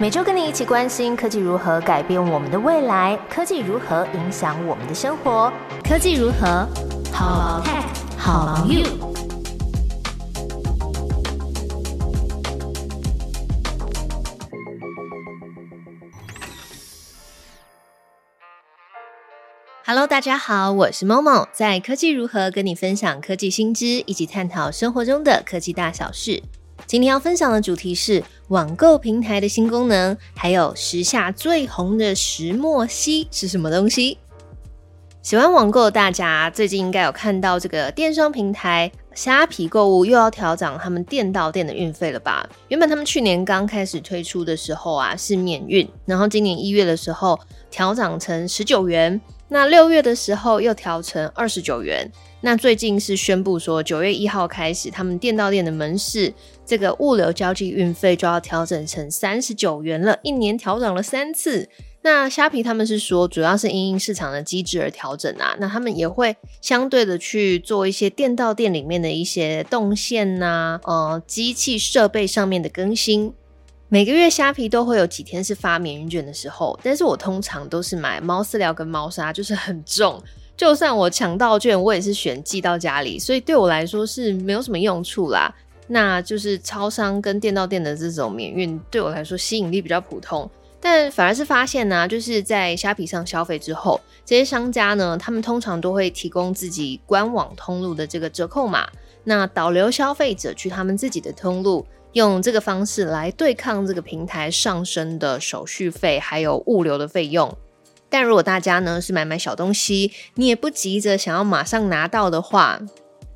每周跟你一起关心科技如何改变我们的未来，科技如何影响我们的生活，科技如何好 tech 好 you。Hello，大家好，我是 Momo，在科技如何跟你分享科技新知，一起探讨生活中的科技大小事。今天要分享的主题是网购平台的新功能，还有时下最红的石墨烯是什么东西？喜欢网购的大家最近应该有看到这个电商平台虾皮购物又要调涨他们店到店的运费了吧？原本他们去年刚开始推出的时候啊是免运，然后今年一月的时候调涨成十九元，那六月的时候又调成二十九元。那最近是宣布说，九月一号开始，他们店到店的门市这个物流交际运费就要调整成三十九元了，一年调整了三次。那虾皮他们是说，主要是因应市场的机制而调整啊。那他们也会相对的去做一些店到店里面的一些动线呐，呃，机器设备上面的更新。每个月虾皮都会有几天是发免运券的时候，但是我通常都是买猫饲料跟猫砂，就是很重。就算我抢到券，我也是选寄到家里，所以对我来说是没有什么用处啦。那就是超商跟店到店的这种免运，对我来说吸引力比较普通。但反而是发现呢，就是在虾皮上消费之后，这些商家呢，他们通常都会提供自己官网通路的这个折扣码，那导流消费者去他们自己的通路，用这个方式来对抗这个平台上升的手续费还有物流的费用。但如果大家呢是买买小东西，你也不急着想要马上拿到的话，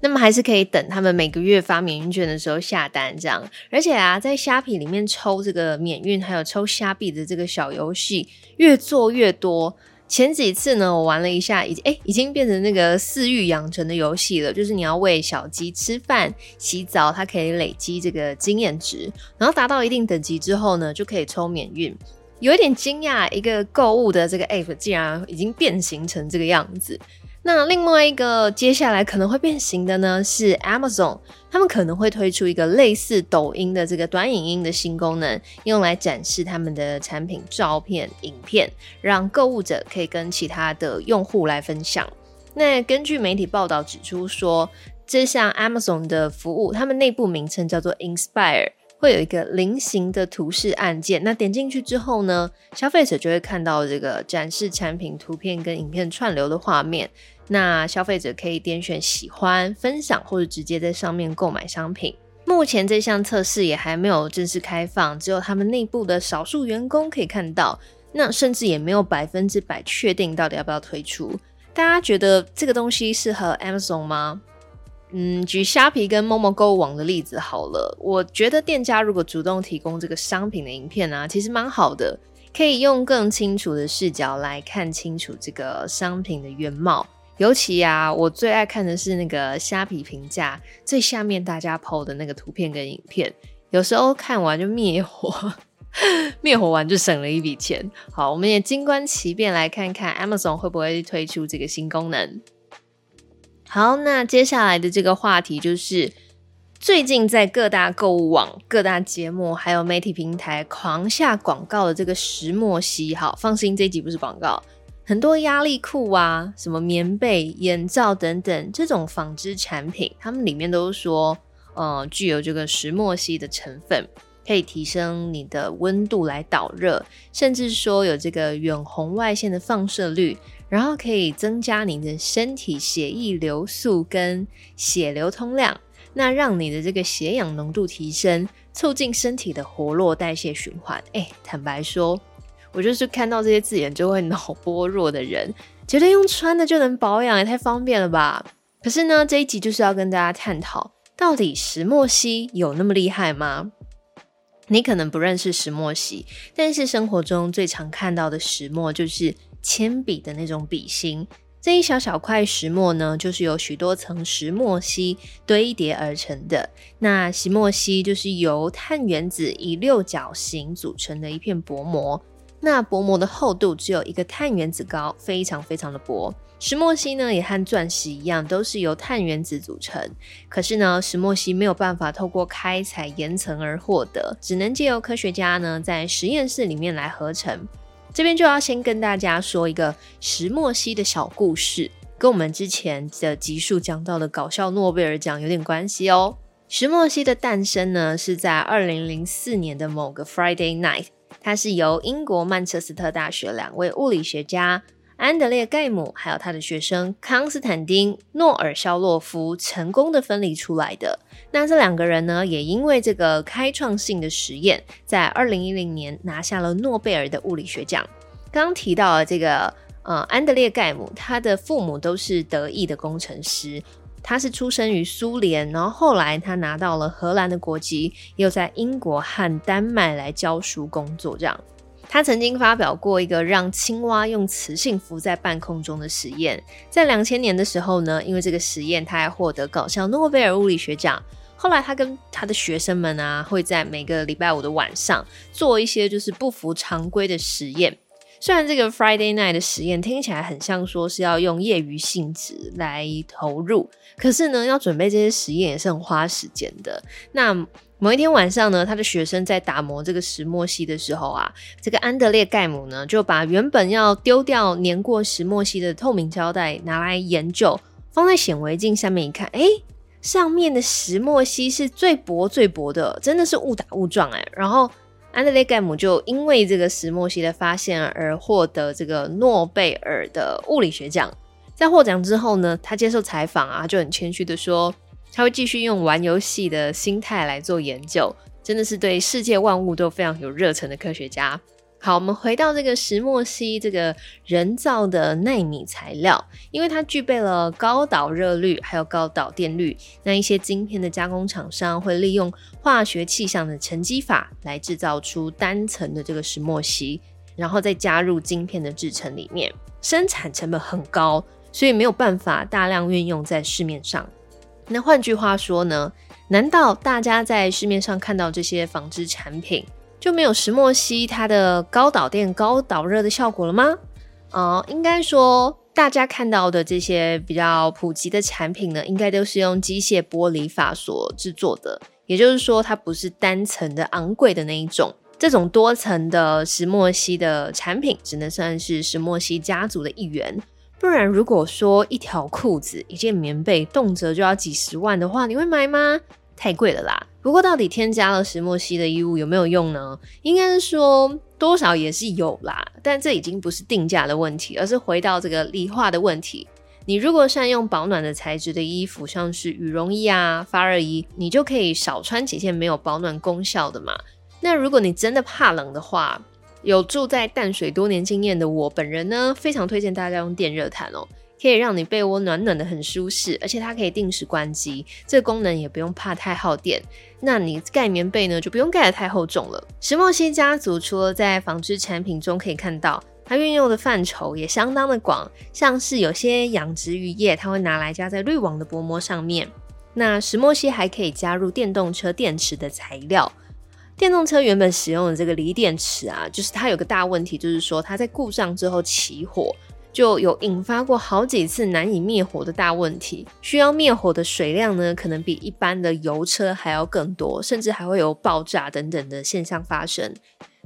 那么还是可以等他们每个月发免运券的时候下单这样。而且啊，在虾皮里面抽这个免运，还有抽虾币的这个小游戏越做越多。前几次呢，我玩了一下，已经哎已经变成那个饲育养成的游戏了，就是你要喂小鸡吃饭、洗澡，它可以累积这个经验值，然后达到一定等级之后呢，就可以抽免运。有一点惊讶，一个购物的这个 app 竟然已经变形成这个样子。那另外一个接下来可能会变形的呢，是 Amazon，他们可能会推出一个类似抖音的这个短影音的新功能，用来展示他们的产品照片、影片，让购物者可以跟其他的用户来分享。那根据媒体报道指出说，这项 Amazon 的服务，他们内部名称叫做 Inspire。会有一个菱形的图示按键，那点进去之后呢，消费者就会看到这个展示产品图片跟影片串流的画面。那消费者可以点选喜欢、分享或者直接在上面购买商品。目前这项测试也还没有正式开放，只有他们内部的少数员工可以看到。那甚至也没有百分之百确定到底要不要推出。大家觉得这个东西适合 Amazon 吗？嗯，举虾皮跟某某购物网的例子好了。我觉得店家如果主动提供这个商品的影片啊，其实蛮好的，可以用更清楚的视角来看清楚这个商品的原貌。尤其啊，我最爱看的是那个虾皮评价最下面大家 PO 的那个图片跟影片，有时候看完就灭火，灭火完就省了一笔钱。好，我们也静观其变，来看看 Amazon 会不会推出这个新功能。好，那接下来的这个话题就是，最近在各大购物网、各大节目还有媒体平台狂下广告的这个石墨烯。好，放心，这集不是广告。很多压力裤啊、什么棉被、眼罩等等这种纺织产品，它们里面都说，呃，具有这个石墨烯的成分，可以提升你的温度来导热，甚至说有这个远红外线的放射率。然后可以增加你的身体血液流速跟血流通量，那让你的这个血氧浓度提升，促进身体的活络代谢循环。哎，坦白说，我就是看到这些字眼就会脑波弱的人，觉得用穿的就能保养，也太方便了吧？可是呢，这一集就是要跟大家探讨，到底石墨烯有那么厉害吗？你可能不认识石墨烯，但是生活中最常看到的石墨就是。铅笔的那种笔芯，这一小小块石墨呢，就是由许多层石墨烯堆叠而成的。那石墨烯就是由碳原子以六角形组成的一片薄膜。那薄膜的厚度只有一个碳原子高，非常非常的薄。石墨烯呢，也和钻石一样，都是由碳原子组成。可是呢，石墨烯没有办法透过开采岩层而获得，只能借由科学家呢在实验室里面来合成。这边就要先跟大家说一个石墨烯的小故事，跟我们之前的集数讲到的搞笑诺贝尔奖有点关系哦。石墨烯的诞生呢，是在二零零四年的某个 Friday night，它是由英国曼彻斯特大学两位物理学家。安德烈盖姆还有他的学生康斯坦丁诺尔肖洛夫成功的分离出来的。那这两个人呢，也因为这个开创性的实验，在二零一零年拿下了诺贝尔的物理学奖。刚提到了这个呃安德烈盖姆，他的父母都是德意的工程师，他是出生于苏联，然后后来他拿到了荷兰的国籍，又在英国和丹麦来教书工作，这样。他曾经发表过一个让青蛙用磁性浮在半空中的实验，在两千年的时候呢，因为这个实验，他还获得搞笑诺贝尔物理学奖。后来他跟他的学生们啊，会在每个礼拜五的晚上做一些就是不符常规的实验。虽然这个 Friday night 的实验听起来很像说是要用业余性质来投入，可是呢，要准备这些实验也是很花时间的。那某一天晚上呢，他的学生在打磨这个石墨烯的时候啊，这个安德烈盖姆呢就把原本要丢掉粘过石墨烯的透明胶带拿来研究，放在显微镜下面一看，哎，上面的石墨烯是最薄最薄的，真的是误打误撞哎。然后安德烈盖姆就因为这个石墨烯的发现而获得这个诺贝尔的物理学奖。在获奖之后呢，他接受采访啊，就很谦虚的说。他会继续用玩游戏的心态来做研究，真的是对世界万物都非常有热忱的科学家。好，我们回到这个石墨烯这个人造的纳米材料，因为它具备了高导热率还有高导电率，那一些晶片的加工厂商会利用化学气象的沉积法来制造出单层的这个石墨烯，然后再加入晶片的制成里面，生产成本很高，所以没有办法大量运用在市面上。那换句话说呢？难道大家在市面上看到这些纺织产品就没有石墨烯它的高导电、高导热的效果了吗？啊，应该说大家看到的这些比较普及的产品呢，应该都是用机械剥离法所制作的，也就是说它不是单层的昂贵的那一种。这种多层的石墨烯的产品，只能算是石墨烯家族的一员。不然，如果说一条裤子、一件棉被动辄就要几十万的话，你会买吗？太贵了啦。不过，到底添加了石墨烯的衣物有没有用呢？应该是说多少也是有啦，但这已经不是定价的问题，而是回到这个理化的问题。你如果善用保暖的材质的衣服，像是羽绒衣啊、发热衣，你就可以少穿几件没有保暖功效的嘛。那如果你真的怕冷的话，有住在淡水多年经验的我本人呢，非常推荐大家用电热毯哦，可以让你被窝暖暖的很舒适，而且它可以定时关机，这个功能也不用怕太耗电。那你盖棉被呢，就不用盖得太厚重了。石墨烯家族除了在纺织产品中可以看到，它运用的范畴也相当的广，像是有些养殖渔业，它会拿来加在滤网的薄膜上面。那石墨烯还可以加入电动车电池的材料。电动车原本使用的这个锂电池啊，就是它有个大问题，就是说它在故障之后起火，就有引发过好几次难以灭火的大问题，需要灭火的水量呢，可能比一般的油车还要更多，甚至还会有爆炸等等的现象发生。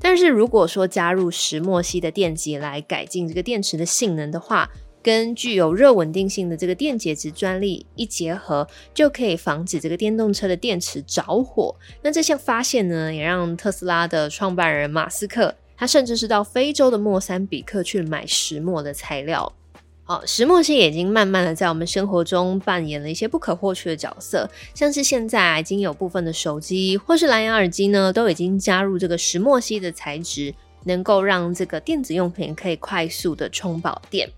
但是如果说加入石墨烯的电极来改进这个电池的性能的话，跟具有热稳定性的这个电解质专利一结合，就可以防止这个电动车的电池着火。那这项发现呢，也让特斯拉的创办人马斯克，他甚至是到非洲的莫桑比克去买石墨的材料。好，石墨烯已经慢慢的在我们生活中扮演了一些不可或缺的角色，像是现在已经有部分的手机或是蓝牙耳机呢，都已经加入这个石墨烯的材质，能够让这个电子用品可以快速的充饱电。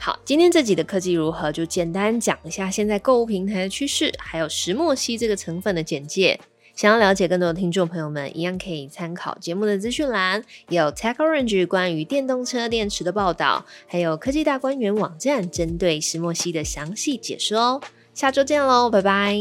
好，今天这集的科技如何，就简单讲一下现在购物平台的趋势，还有石墨烯这个成分的简介。想要了解更多的听众朋友们，一样可以参考节目的资讯栏，有 TechOrange 关于电动车电池的报道，还有科技大观园网站针对石墨烯的详细解说哦。下周见喽，拜拜。